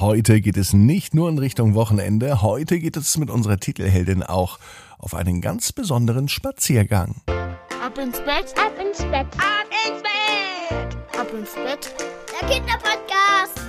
Heute geht es nicht nur in Richtung Wochenende, heute geht es mit unserer Titelheldin auch auf einen ganz besonderen Spaziergang. Ab ins Bett, ab ins Bett, ab ins Bett, ab ins Bett. Der Kinderpodcast.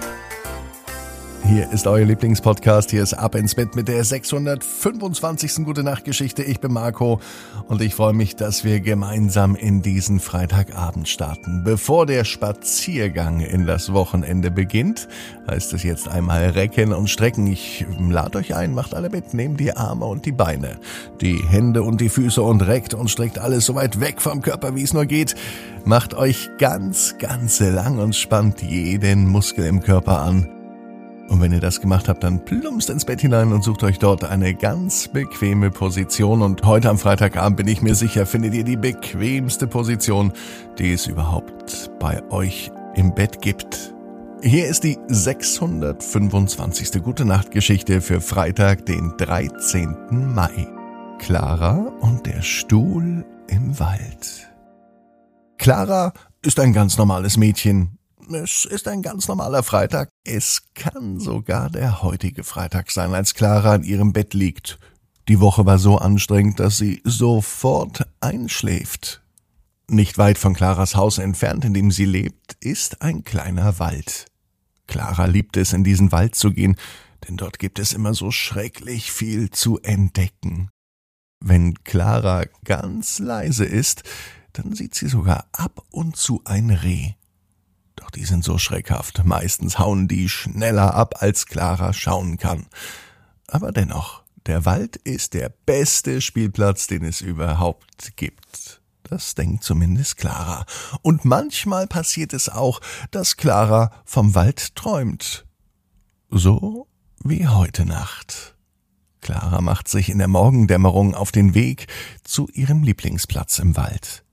Hier ist euer Lieblingspodcast. Hier ist Ab ins Bett mit der 625. Gute Nacht Geschichte. Ich bin Marco und ich freue mich, dass wir gemeinsam in diesen Freitagabend starten. Bevor der Spaziergang in das Wochenende beginnt, heißt es jetzt einmal recken und strecken. Ich lade euch ein, macht alle mit, nehmt die Arme und die Beine, die Hände und die Füße und reckt und streckt alles so weit weg vom Körper, wie es nur geht. Macht euch ganz, ganz lang und spannt jeden Muskel im Körper an. Und wenn ihr das gemacht habt, dann plumpst ins Bett hinein und sucht euch dort eine ganz bequeme Position. Und heute am Freitagabend bin ich mir sicher, findet ihr die bequemste Position, die es überhaupt bei euch im Bett gibt. Hier ist die 625. Gute Nacht Geschichte für Freitag, den 13. Mai. Clara und der Stuhl im Wald. Clara ist ein ganz normales Mädchen, es ist ein ganz normaler Freitag. Es kann sogar der heutige Freitag sein, als Clara in ihrem Bett liegt. Die Woche war so anstrengend, dass sie sofort einschläft. Nicht weit von Claras Haus entfernt, in dem sie lebt, ist ein kleiner Wald. Clara liebt es, in diesen Wald zu gehen, denn dort gibt es immer so schrecklich viel zu entdecken. Wenn Clara ganz leise ist, dann sieht sie sogar ab und zu ein Reh. Doch die sind so schreckhaft. Meistens hauen die schneller ab, als Clara schauen kann. Aber dennoch, der Wald ist der beste Spielplatz, den es überhaupt gibt. Das denkt zumindest Clara. Und manchmal passiert es auch, dass Clara vom Wald träumt. So wie heute Nacht. Clara macht sich in der Morgendämmerung auf den Weg zu ihrem Lieblingsplatz im Wald.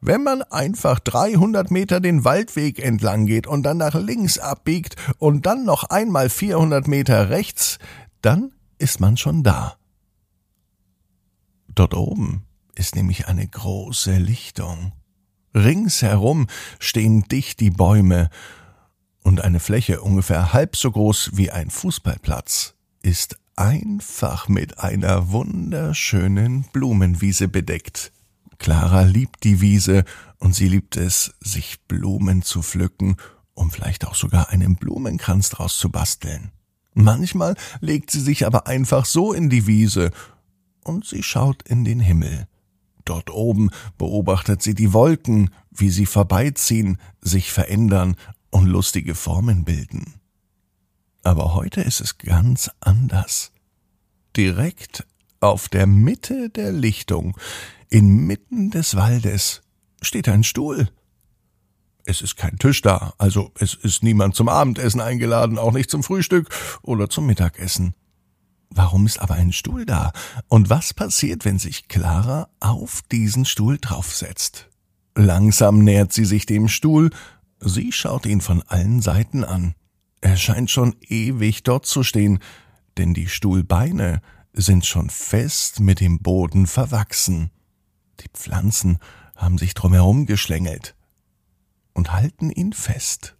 Wenn man einfach 300 Meter den Waldweg entlang geht und dann nach links abbiegt und dann noch einmal 400 Meter rechts, dann ist man schon da. Dort oben ist nämlich eine große Lichtung. Ringsherum stehen dicht die Bäume und eine Fläche ungefähr halb so groß wie ein Fußballplatz ist einfach mit einer wunderschönen Blumenwiese bedeckt. Clara liebt die Wiese und sie liebt es, sich Blumen zu pflücken, um vielleicht auch sogar einen Blumenkranz draus zu basteln. Manchmal legt sie sich aber einfach so in die Wiese und sie schaut in den Himmel. Dort oben beobachtet sie die Wolken, wie sie vorbeiziehen, sich verändern und lustige Formen bilden. Aber heute ist es ganz anders. Direkt auf der Mitte der Lichtung Inmitten des Waldes steht ein Stuhl. Es ist kein Tisch da, also es ist niemand zum Abendessen eingeladen, auch nicht zum Frühstück oder zum Mittagessen. Warum ist aber ein Stuhl da? Und was passiert, wenn sich Clara auf diesen Stuhl draufsetzt? Langsam nähert sie sich dem Stuhl, sie schaut ihn von allen Seiten an. Er scheint schon ewig dort zu stehen, denn die Stuhlbeine sind schon fest mit dem Boden verwachsen. Die Pflanzen haben sich drumherum geschlängelt und halten ihn fest.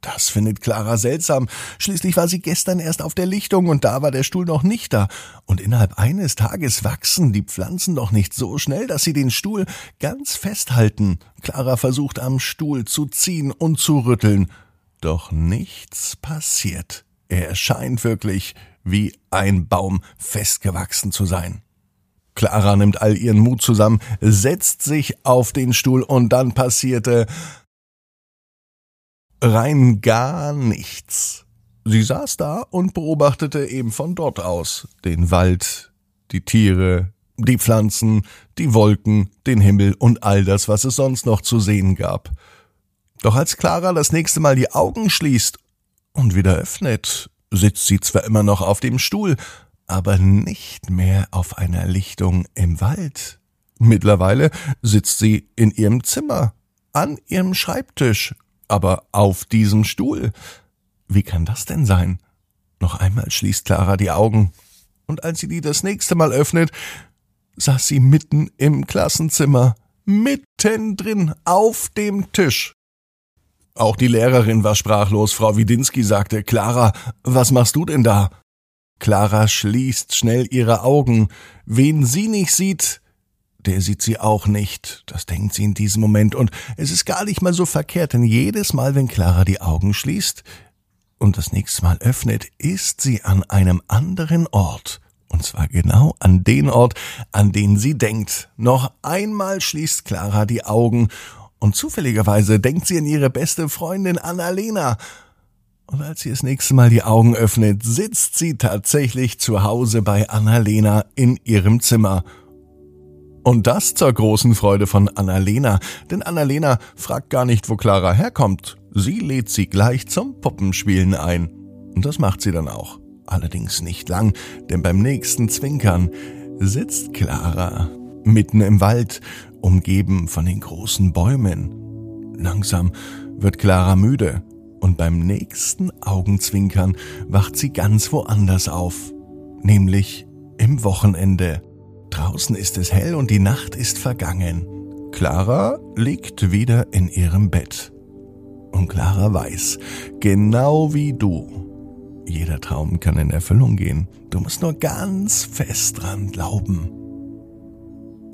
Das findet Clara seltsam. Schließlich war sie gestern erst auf der Lichtung und da war der Stuhl noch nicht da. Und innerhalb eines Tages wachsen die Pflanzen doch nicht so schnell, dass sie den Stuhl ganz festhalten. Clara versucht am Stuhl zu ziehen und zu rütteln. Doch nichts passiert. Er scheint wirklich wie ein Baum festgewachsen zu sein. Clara nimmt all ihren Mut zusammen, setzt sich auf den Stuhl und dann passierte rein gar nichts. Sie saß da und beobachtete eben von dort aus den Wald, die Tiere, die Pflanzen, die Wolken, den Himmel und all das, was es sonst noch zu sehen gab. Doch als Clara das nächste Mal die Augen schließt und wieder öffnet, sitzt sie zwar immer noch auf dem Stuhl, aber nicht mehr auf einer Lichtung im Wald. Mittlerweile sitzt sie in ihrem Zimmer, an ihrem Schreibtisch, aber auf diesem Stuhl. Wie kann das denn sein? Noch einmal schließt Clara die Augen, und als sie die das nächste Mal öffnet, saß sie mitten im Klassenzimmer, mittendrin auf dem Tisch. Auch die Lehrerin war sprachlos. Frau Widinski sagte, Clara, was machst du denn da? Clara schließt schnell ihre Augen. Wen sie nicht sieht, der sieht sie auch nicht. Das denkt sie in diesem Moment. Und es ist gar nicht mal so verkehrt, denn jedes Mal, wenn Clara die Augen schließt und das nächste Mal öffnet, ist sie an einem anderen Ort. Und zwar genau an den Ort, an den sie denkt. Noch einmal schließt Clara die Augen und zufälligerweise denkt sie an ihre beste Freundin Annalena. Und als sie das nächste Mal die Augen öffnet, sitzt sie tatsächlich zu Hause bei Annalena in ihrem Zimmer. Und das zur großen Freude von Annalena, denn Annalena fragt gar nicht, wo Clara herkommt. Sie lädt sie gleich zum Puppenspielen ein. Und das macht sie dann auch. Allerdings nicht lang, denn beim nächsten Zwinkern sitzt Clara mitten im Wald, umgeben von den großen Bäumen. Langsam wird Clara müde und beim nächsten Augenzwinkern wacht sie ganz woanders auf, nämlich im Wochenende. Draußen ist es hell und die Nacht ist vergangen. Clara liegt wieder in ihrem Bett. Und Clara weiß, genau wie du, jeder Traum kann in Erfüllung gehen. Du musst nur ganz fest dran glauben.